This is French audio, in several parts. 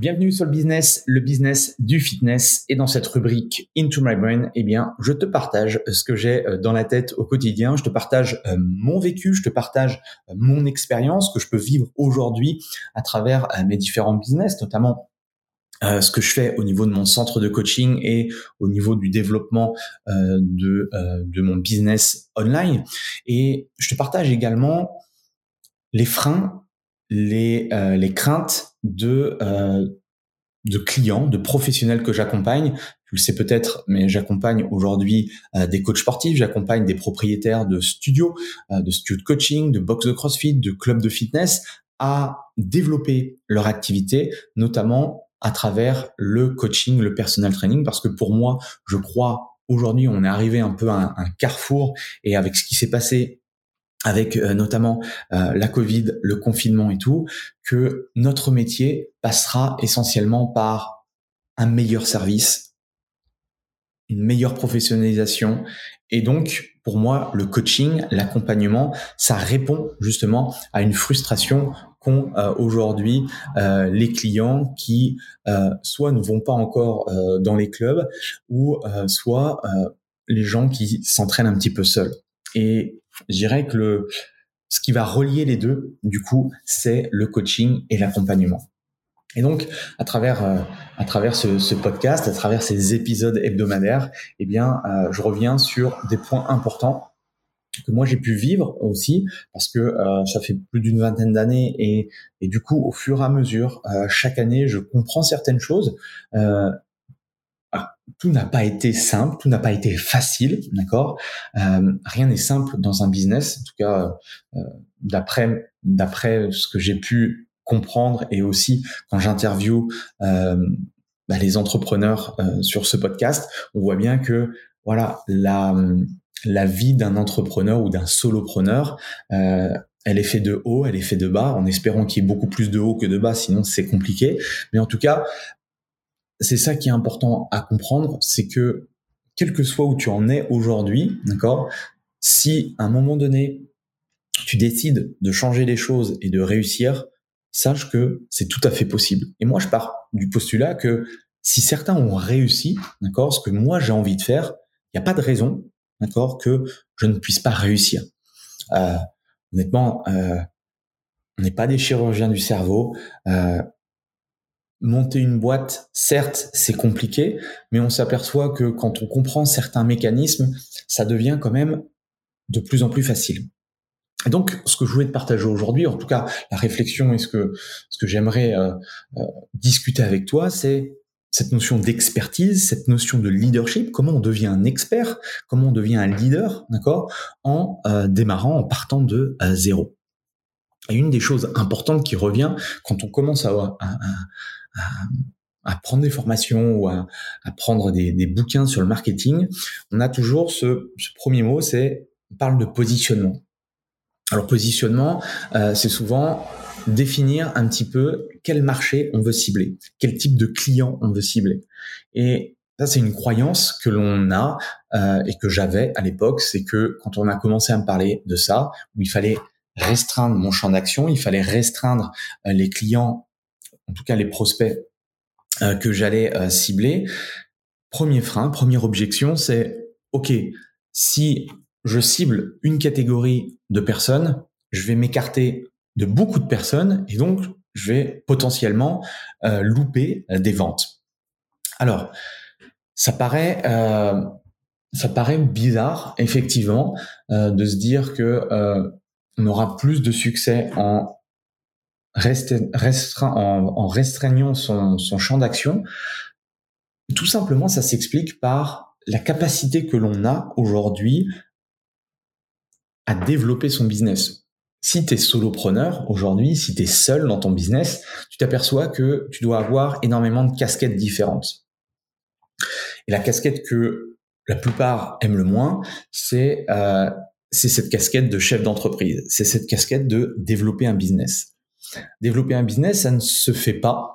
Bienvenue sur le business, le business du fitness. Et dans cette rubrique Into My Brain, eh bien, je te partage ce que j'ai euh, dans la tête au quotidien. Je te partage euh, mon vécu, je te partage euh, mon expérience que je peux vivre aujourd'hui à travers mes différents business, notamment ce que je fais au niveau de mon centre de coaching et au niveau du développement de, de mon business online. Et je te partage également les freins, les, les craintes de, euh, de clients, de professionnels que j'accompagne. Tu le sais peut-être, mais j'accompagne aujourd'hui euh, des coachs sportifs, j'accompagne des propriétaires de studios, euh, de studios de coaching, de box de CrossFit, de clubs de fitness à développer leur activité, notamment à travers le coaching, le personal training, parce que pour moi, je crois aujourd'hui, on est arrivé un peu à un carrefour et avec ce qui s'est passé avec euh, notamment euh, la Covid, le confinement et tout, que notre métier passera essentiellement par un meilleur service, une meilleure professionnalisation. Et donc, pour moi, le coaching, l'accompagnement, ça répond justement à une frustration qu'ont euh, aujourd'hui les clients qui soit ne vont pas encore dans les clubs ou soit les gens qui s'entraînent un petit peu seuls. Et je dirais que le, ce qui va relier les deux, du coup, c'est le coaching et l'accompagnement. Et donc, à travers euh, à travers ce, podcast, à travers ces épisodes hebdomadaires, eh bien, euh, je reviens sur des points importants que moi j'ai pu vivre aussi, parce que euh, ça fait plus d'une vingtaine d'années et, et du coup, au fur et à mesure, chaque année, je comprends certaines choses tout n'a pas été simple, tout n'a pas été facile, d'accord? Euh, rien n'est simple dans un business, en tout cas euh, d'après d'après ce que j'ai pu comprendre et aussi quand j'interview euh, bah, les entrepreneurs euh, sur ce podcast, on voit bien que voilà la la vie d'un entrepreneur ou d'un solopreneur, elle est faite de haut, elle est faite de bas, en espérant qu'il y ait beaucoup plus de haut que de bas, sinon c'est compliqué. Mais en tout cas, c'est ça qui est important à comprendre, c'est que quel que soit où tu en es aujourd'hui, d'accord, si à un moment donné tu décides de changer les choses et de réussir, sache que c'est tout à fait possible. Et moi, je pars du postulat que si certains ont réussi, d'accord, ce que moi j'ai envie de faire, il n'y a pas de raison, d'accord, que je ne puisse pas réussir. Euh, honnêtement, euh, on n'est pas des chirurgiens du cerveau. Euh, monter une boîte, certes, c'est compliqué, mais on s'aperçoit que quand on comprend certains mécanismes, ça devient quand même de plus en plus facile. Donc, ce que je voulais te partager aujourd'hui, en tout cas, la réflexion et ce que ce que j'aimerais euh, euh, discuter avec toi, c'est cette notion d'expertise, cette notion de leadership, comment on devient un expert, comment on devient un leader, d'accord, en euh, démarrant, en partant de zéro. Et une des choses importantes qui revient quand on commence à, à, à, prendre des formations ou à, à prendre des, des, bouquins sur le marketing, on a toujours ce, ce premier mot, c'est on parle de positionnement. Alors positionnement, euh, c'est souvent définir un petit peu quel marché on veut cibler, quel type de client on veut cibler. Et ça, c'est une croyance que l'on a euh, et que j'avais à l'époque, c'est que quand on a commencé à me parler de ça, où il fallait restreindre mon champ d'action, il fallait restreindre euh, les clients en tout cas les prospects euh, que j'allais euh, cibler, premier frein, première objection, c'est OK, si je cible une catégorie de personnes, je vais m'écarter de beaucoup de personnes et donc je vais potentiellement euh, louper des ventes. Alors, ça paraît, ça paraît bizarre, effectivement, de se dire que on aura plus de succès en, restreint, en, restreignant son, son champ d'action. Tout simplement, ça s'explique par la capacité que l'on a aujourd'hui à développer son business. Si tu es solopreneur aujourd'hui, si tu es seul dans ton business, tu t'aperçois que tu dois avoir énormément de casquettes différentes. Et la casquette que la plupart aiment le moins, c'est euh, c'est cette casquette de chef d'entreprise. C'est cette casquette de développer un business. Développer un business, ça ne se fait pas,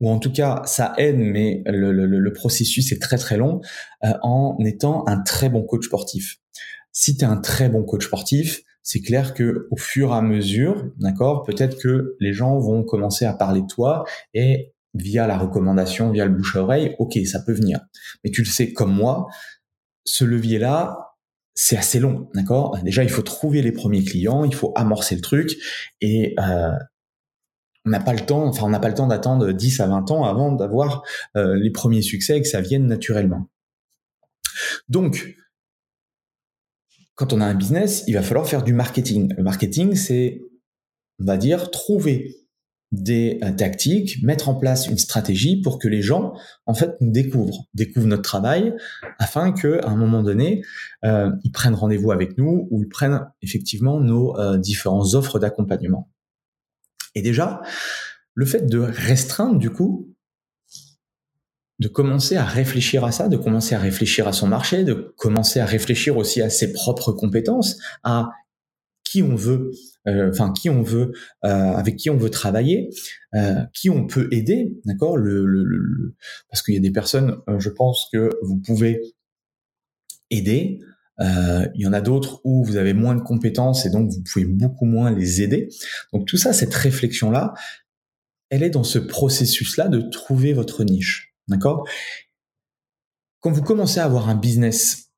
ou en tout cas, ça aide, mais le, processus est très très long, euh, en étant un très bon coach sportif. Si tu es un très bon coach sportif, c'est clair que au fur et à mesure, d'accord, peut-être que les gens vont commencer à parler de toi et via la recommandation, via le bouche à oreille, ok, ça peut venir. Mais tu le sais comme moi, ce levier-là, c'est assez long, d'accord? Déjà, il faut trouver les premiers clients, il faut amorcer le truc, et euh, on n'a pas le temps, enfin, on n'a pas le temps d'attendre 10 à 20 ans avant d'avoir euh, les premiers succès et que ça vienne naturellement. Donc, quand on a un business, il va falloir faire du marketing. Le marketing, c'est, on va dire, trouver des euh, tactiques, mettre en place une stratégie pour que les gens, en fait, nous découvrent, découvrent notre travail, afin que, à un moment donné, euh, ils prennent rendez-vous avec nous ou ils prennent effectivement nos différentes offres d'accompagnement. Et déjà, le fait de restreindre, du coup, de commencer à réfléchir à ça, de commencer à réfléchir à son marché, de commencer à réfléchir aussi à ses propres compétences, à qui on veut, euh, enfin qui on veut, euh, avec qui on veut travailler, euh, qui on peut aider, d'accord? Parce qu'il y a des personnes, je pense que vous pouvez aider. Il y en a d'autres où vous avez moins de compétences et donc vous pouvez beaucoup moins les aider. Donc tout ça, cette réflexion là, elle est dans ce processus là de trouver votre niche, d'accord? Quand vous commencez à avoir un business,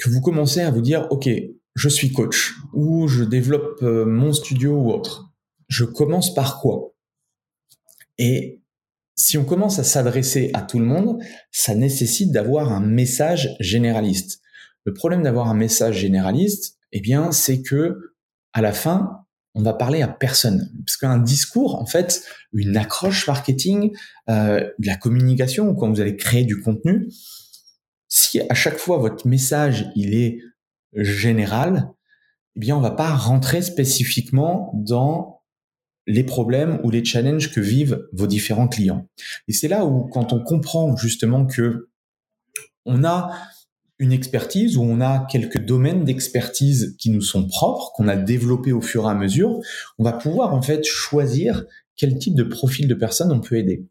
que vous commencez à vous dire, ok, je suis coach ou je développe euh, mon studio ou autre. Je commence par quoi? Et si on commence à s'adresser à tout le monde, ça nécessite d'avoir un message généraliste. Le problème d'avoir un message généraliste, eh bien, c'est que à la fin, on va parler à personne. Parce qu'un discours, en fait, une accroche marketing, euh, de la communication, quand vous allez créer du contenu, si à chaque fois votre message il est général, eh bien, on va pas rentrer spécifiquement dans les problèmes ou les challenges que vivent vos différents clients. Et c'est là où, quand on comprend justement que on a expertise ou on a quelques domaines d'expertise qui nous sont propres, qu'on a développés au fur et à mesure, on va pouvoir en fait choisir quel type de profil de personne on peut aider.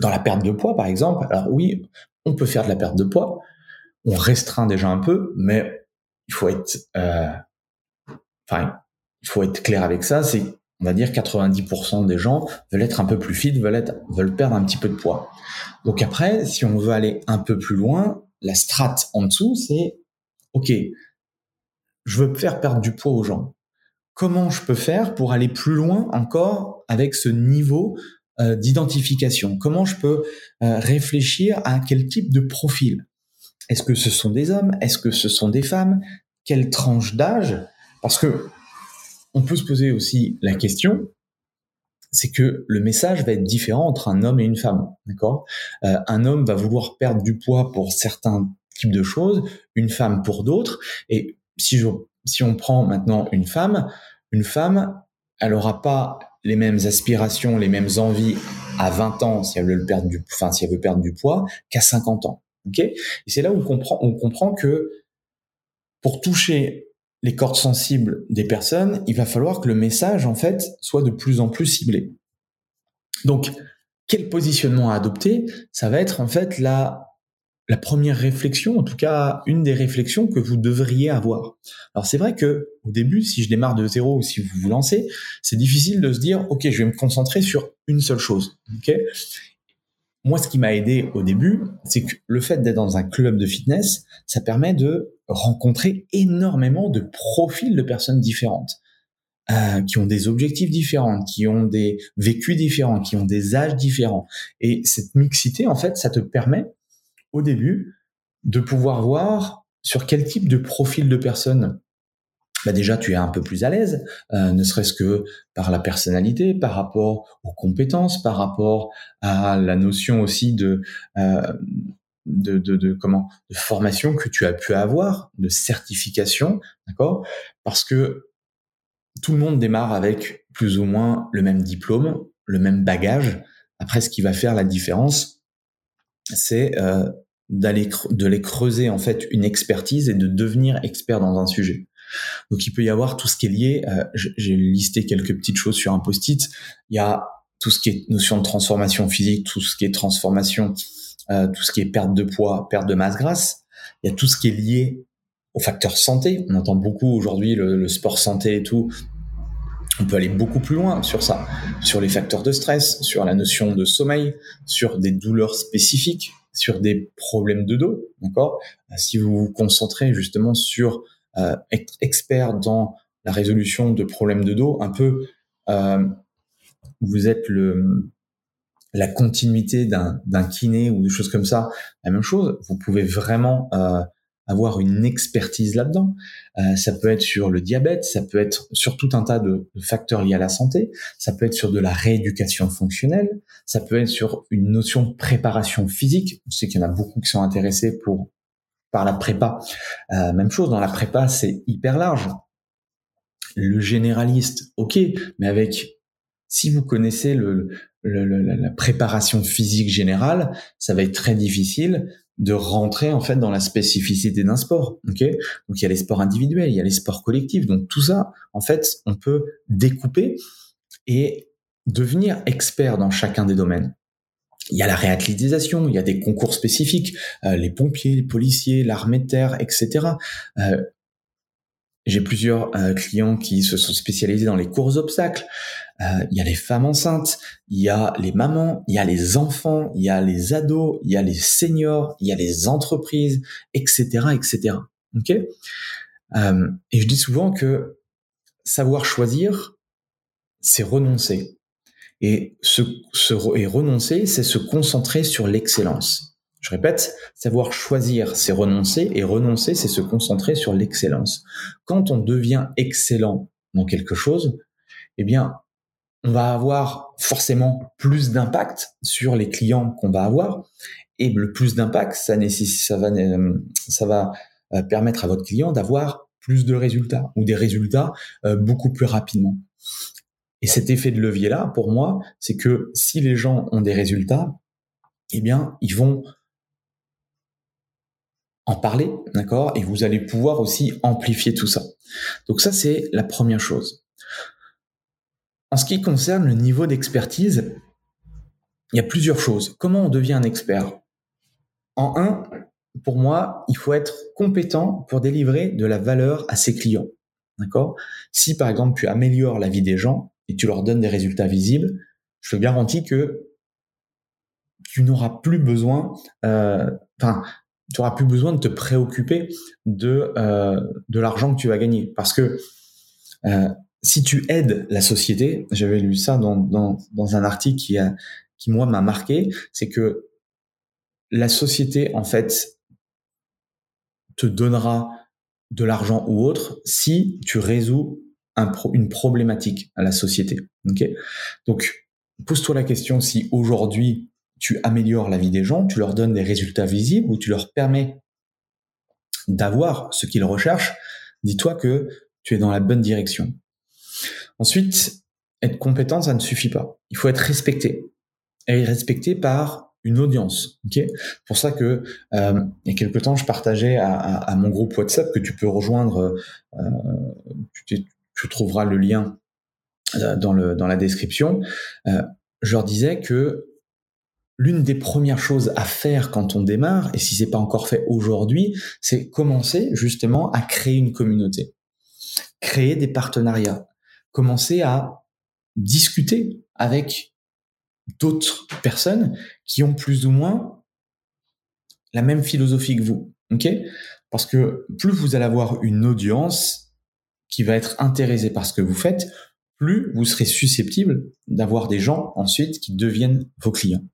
Dans la perte de poids, par exemple, alors oui, on peut faire de la perte de poids, on restreint déjà un peu, mais il faut être, euh, il faut être clair avec ça. C'est, on va dire, 90% des gens veulent être un peu plus fit, veulent perdre un petit peu de poids. Donc après, si on veut aller un peu plus loin, la strate en dessous, c'est, ok, je veux faire perdre du poids aux gens. Comment je peux faire pour aller plus loin encore avec ce niveau euh, d'identification? Comment je peux euh, réfléchir à quel type de profil? Est-ce que ce sont des hommes? Est-ce que ce sont des femmes? Quelle tranche d'âge? Parce que on peut se poser aussi la question, c'est que le message va être différent entre un homme et une femme, d'accord? Euh, Un homme va vouloir perdre du poids pour certains types de choses, une femme pour d'autres. Et si, si on prend maintenant une femme, une femme, elle n'aura pas les mêmes aspirations, les mêmes envies à 20 ans si elle veut perdre du, enfin si elle veut perdre du poids qu'à 50 ans. Et c'est là où on comprend, on comprend que pour toucher les cordes sensibles des personnes, il va falloir que le message, en fait, soit de plus en plus ciblé. Donc, quel positionnement à adopter? Ça va être en fait la, la première réflexion, en tout cas une des réflexions que vous devriez avoir. Alors c'est vrai que au début, si je démarre de zéro ou si vous vous lancez, c'est difficile de se dire ok, je vais me concentrer sur une seule chose. Ok? Moi, ce qui m'a aidé au début, c'est que le fait d'être dans un club de fitness, ça permet de rencontrer énormément de profils de personnes différentes, euh, qui ont des objectifs différents, qui ont des vécus différents, qui ont des âges différents. Et cette mixité, en fait, ça te permet au début de pouvoir voir sur quel type de profil de personne bah déjà tu es un peu plus à l'aise, euh, ne serait-ce que par la personnalité, par rapport aux compétences, par rapport à la notion aussi de, euh, de, de, de, comment de formation que tu as pu avoir, de certification, d'accord? Parce que tout le monde démarre avec plus ou moins le même diplôme, le même bagage. Après, ce qui va faire la différence, c'est euh, d'aller de les creuser en fait une expertise et de devenir expert dans un sujet. Donc il peut y avoir tout ce qui est lié. Euh, J'ai listé quelques petites choses sur un post-it. Il y a tout ce qui est notion de transformation physique, tout ce qui est transformation, euh, tout ce qui est perte de poids, perte de masse grasse. Il y a tout ce qui est lié au facteur santé. On entend beaucoup aujourd'hui le, le sport santé et tout. On peut aller beaucoup plus loin sur ça, sur les facteurs de stress, sur la notion de sommeil, sur des douleurs spécifiques, sur des problèmes de dos, d'accord? Si vous vous concentrez justement sur euh, être expert dans la résolution de problèmes de dos, un peu, euh, vous êtes le la continuité d'un kiné ou des choses comme ça, la même chose. Vous pouvez vraiment euh, avoir une expertise là-dedans. Euh, ça peut être sur le diabète, ça peut être sur tout un tas de, facteurs liés à la santé, ça peut être sur de la rééducation fonctionnelle, ça peut être sur une notion de préparation physique. Je sais qu'il y en a beaucoup qui sont intéressés pour par la prépa. Euh, même chose, dans la prépa, c'est hyper large. Le généraliste, ok, mais avec, si vous connaissez le, la préparation physique générale, ça va être très difficile de rentrer en fait dans la spécificité d'un sport. Ok, donc il y a les sports individuels, il y a les sports collectifs, donc tout ça, en fait, on peut découper et devenir expert dans chacun des domaines. Il y a la réathlétisation, il y a des concours spécifiques, euh, les pompiers, les policiers, l'armée de terre, etc. Euh, j'ai plusieurs euh, clients qui se sont spécialisés dans les courses obstacles. il y a les femmes enceintes, il y a les mamans, il y a les enfants, il y a les ados, il y a les seniors, il y a les entreprises, etc., etc. Ok? Et je dis souvent que savoir choisir, c'est renoncer. Et, se, et renoncer, c'est se concentrer sur l'excellence. Je répète, savoir choisir, c'est renoncer, et renoncer, c'est se concentrer sur l'excellence. Quand on devient excellent dans quelque chose, eh bien, on va avoir forcément plus d'impact sur les clients qu'on va avoir, et le plus d'impact, ça, ça va, ça va euh, permettre à votre client d'avoir plus de résultats ou des résultats euh, beaucoup plus rapidement. Et cet effet de levier-là, pour moi, c'est que si les gens ont des résultats, eh bien, ils vont en parler, d'accord? Et vous allez pouvoir aussi amplifier tout ça. Donc ça, c'est la première chose. En ce qui concerne le niveau d'expertise, il y a plusieurs choses. Comment on devient un expert? En un, pour moi, il faut être compétent pour délivrer de la valeur à ses clients. D'accord? Si par exemple tu améliores la vie des gens, et tu leur donnes des résultats visibles, je te garantis que tu n'auras plus besoin, euh, enfin, tu auras plus besoin de te préoccuper de euh, de l'argent que tu vas gagner, parce que euh, si tu aides la société, j'avais lu ça dans, dans, dans un article qui a qui moi m'a marqué, c'est que la société en fait te donnera de l'argent ou autre si tu résous une problématique à la société. Ok? Donc, pose-toi la question si aujourd'hui tu améliores la vie des gens, tu leur donnes des résultats visibles ou tu leur permets d'avoir ce qu'ils recherchent, dis-toi que tu es dans la bonne direction. Ensuite, être compétent, ça ne suffit pas. Il faut être respecté. Et respecté par une audience. Ok? Pour ça que euh, il y a quelque temps, je partageais à, mon groupe WhatsApp que tu peux rejoindre. Euh, tu, tu trouveras le lien euh, dans, le, dans la description. Euh, je leur disais que l'une des premières choses à faire quand on démarre, et si c'est pas encore fait aujourd'hui, c'est commencer justement à créer une communauté, créer des partenariats, commencer à discuter avec d'autres personnes qui ont plus ou moins la même philosophie que vous. Ok? Parce que plus vous allez avoir une audience, qui va être intéressé par ce que vous faites, plus vous serez susceptible d'avoir des gens ensuite qui deviennent vos clients.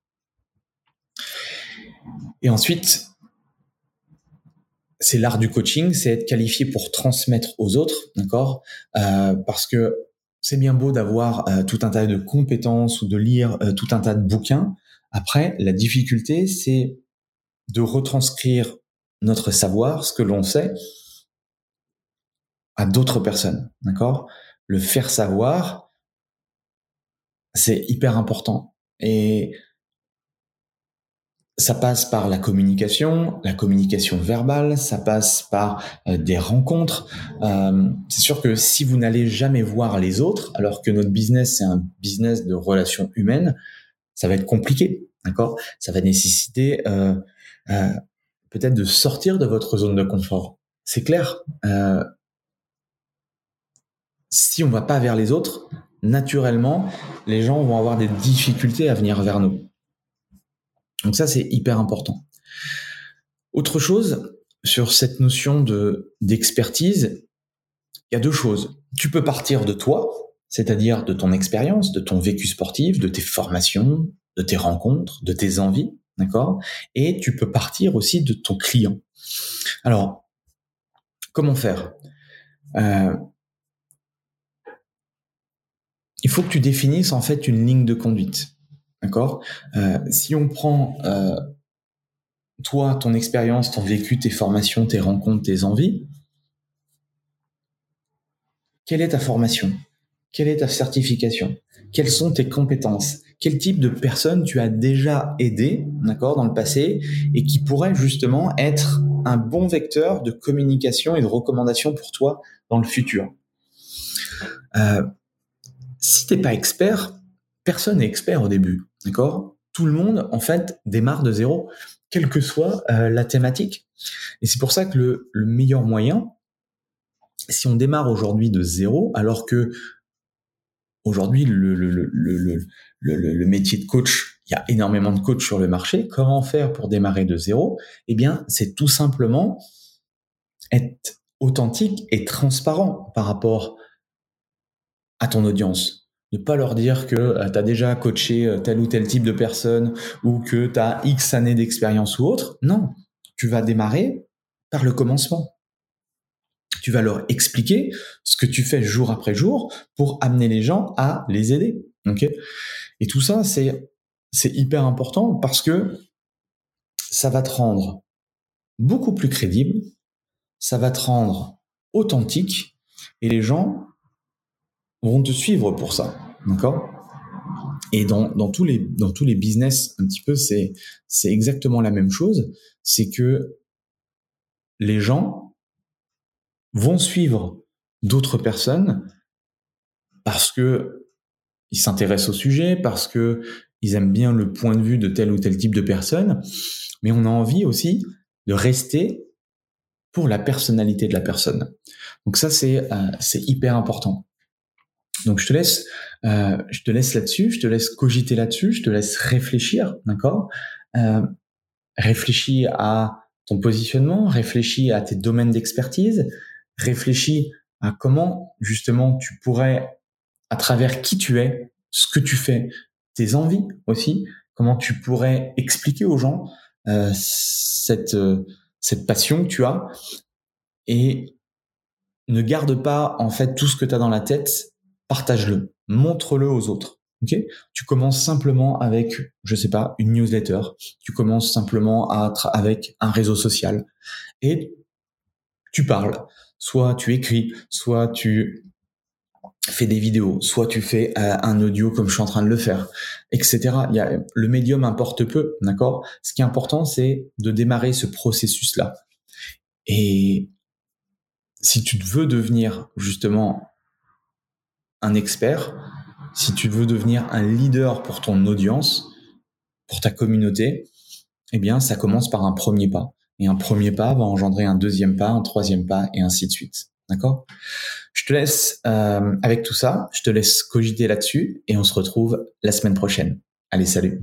Et ensuite, c'est l'art du coaching, c'est être qualifié pour transmettre aux autres, d'accord? Euh, Parce que c'est bien beau d'avoir euh, tout un tas de compétences ou de lire euh, tout un tas de bouquins. Après, la difficulté, c'est de retranscrire notre savoir, ce que l'on sait, à d'autres personnes, d'accord? Le faire savoir, c'est hyper important. Et ça passe par la communication, la communication verbale, ça passe par euh, des rencontres. Euh, c'est sûr que si vous n'allez jamais voir les autres, alors que notre business c'est un business de relations humaines, ça va être compliqué, d'accord? Ça va nécessiter euh, peut-être de sortir de votre zone de confort. C'est clair? Si on va pas vers les autres, naturellement, les gens vont avoir des difficultés à venir vers nous. Donc ça, c'est hyper important. Autre chose sur cette notion de d'expertise, il y a deux choses. Tu peux partir de toi, c'est-à-dire de ton expérience, de ton vécu sportif, de tes formations, de tes rencontres, de tes envies, d'accord? Et tu peux partir aussi de ton client. Alors, comment faire? Euh, Il faut que tu définisses en fait une ligne de conduite. D'accord? Euh, Si on prend euh, toi, ton expérience, ton vécu, tes formations, tes rencontres, tes envies, quelle est ta formation? Quelle est ta certification? Quelles sont tes compétences? Quel type de personne tu as déjà aidé, d'accord, dans le passé, et qui pourrait justement être un bon vecteur de communication et de recommandation pour toi dans le futur? Euh, Si t'es pas expert, personne n'est expert au début. D'accord? Tout le monde, en fait, démarre de zéro, quelle que soit euh, la thématique. Et c'est pour ça que le, meilleur moyen, si on démarre aujourd'hui de zéro, alors que aujourd'hui, le, le, métier de coach, il y a énormément de coachs sur le marché, comment faire pour démarrer de zéro? Eh bien, c'est tout simplement être authentique et transparent par rapport à ton audience ne pas leur dire que euh, tu as déjà coaché euh, tel ou tel type de personne ou que tu as X années d'expérience ou autre. Non, tu vas démarrer par le commencement. Tu vas leur expliquer ce que tu fais jour après jour pour amener les gens à les aider. Et tout ça, c'est hyper important parce que ça va te rendre beaucoup plus crédible, ça va te rendre authentique et les gens vont te suivre pour ça. D'accord? Et dans, dans, tous les, dans tous les business, un petit peu, c'est, c'est exactement la même chose. C'est que les gens vont suivre d'autres personnes parce que ils s'intéressent au sujet, parce que ils aiment bien le point de vue de tel ou tel type de personne, mais on a envie aussi de rester pour la personnalité de la personne. Donc ça, c'est euh, c'est hyper important. Donc je te laisse, euh, je te laisse là-dessus, je te laisse cogiter là-dessus, je te laisse réfléchir, d'accord? Euh, Réfléchis à ton positionnement, réfléchis à tes domaines d'expertise, réfléchis à comment justement tu pourrais, à travers qui tu es, ce que tu fais, tes envies aussi, comment tu pourrais expliquer aux gens euh, cette euh, cette passion que tu as et ne garde pas en fait tout ce que tu as dans la tête partage-le, montre-le aux autres. Tu commences simplement avec, je sais pas, une newsletter. Tu commences simplement avec un réseau social et tu parles. Soit tu écris, soit tu fais des vidéos, soit tu fais euh, un audio comme je suis en train de le faire, etc. Il y a, le médium importe peu, d'accord? Ce qui est important, c'est de démarrer ce processus-là. Et si tu veux devenir justement un expert, si tu veux devenir un leader pour ton audience, pour ta communauté, eh bien, ça commence par un premier pas. Et un premier pas va engendrer un deuxième pas, un troisième pas, et ainsi de suite. D'accord? Je te laisse euh, avec tout ça, je te laisse cogiter là-dessus, et on se retrouve la semaine prochaine. Allez, salut